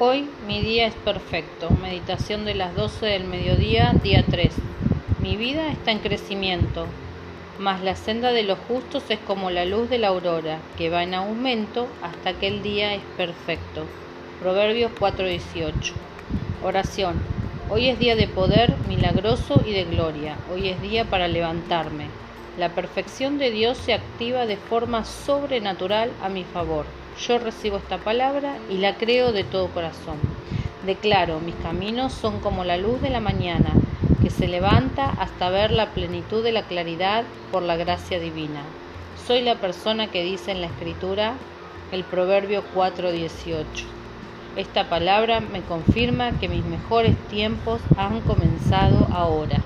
Hoy mi día es perfecto. Meditación de las 12 del mediodía, día 3. Mi vida está en crecimiento, mas la senda de los justos es como la luz de la aurora, que va en aumento hasta que el día es perfecto. Proverbios 4:18. Oración. Hoy es día de poder milagroso y de gloria. Hoy es día para levantarme. La perfección de Dios se activa de forma sobrenatural a mi favor. Yo recibo esta palabra y la creo de todo corazón. Declaro, mis caminos son como la luz de la mañana, que se levanta hasta ver la plenitud de la claridad por la gracia divina. Soy la persona que dice en la escritura el Proverbio 4:18. Esta palabra me confirma que mis mejores tiempos han comenzado ahora.